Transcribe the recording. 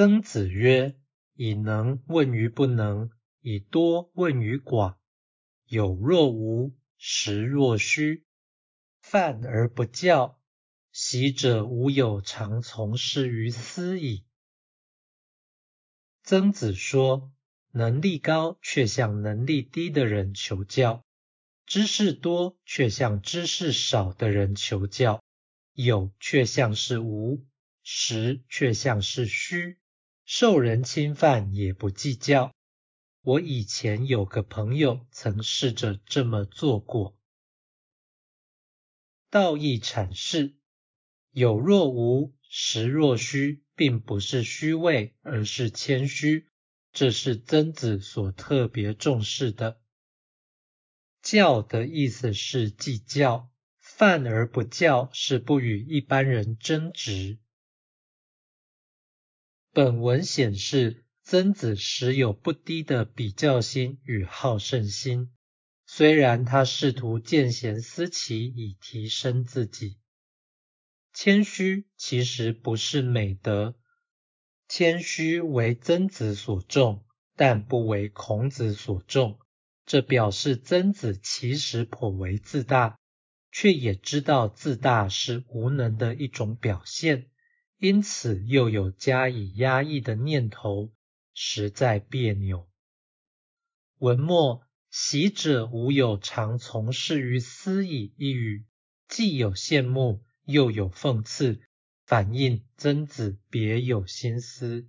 曾子曰：“以能问于不能，以多问于寡。有若无，实若虚。犯而不教，习者无有常从事于斯矣。”曾子说，能力高却向能力低的人求教，知识多却向知识少的人求教，有却像是无，实却像是虚。受人侵犯也不计较。我以前有个朋友曾试着这么做过。道义阐释：有若无，实若虚，并不是虚伪，而是谦虚。这是曾子所特别重视的。教的意思是计较，犯而不教是不与一般人争执。本文显示，曾子时有不低的比较心与好胜心。虽然他试图见贤思齐以提升自己，谦虚其实不是美德。谦虚为曾子所重，但不为孔子所重。这表示曾子其实颇为自大，却也知道自大是无能的一种表现。因此，又有加以压抑的念头，实在别扭。文末“习者无有常从事于私矣”一语，既有羡慕，又有讽刺，反映曾子别有心思。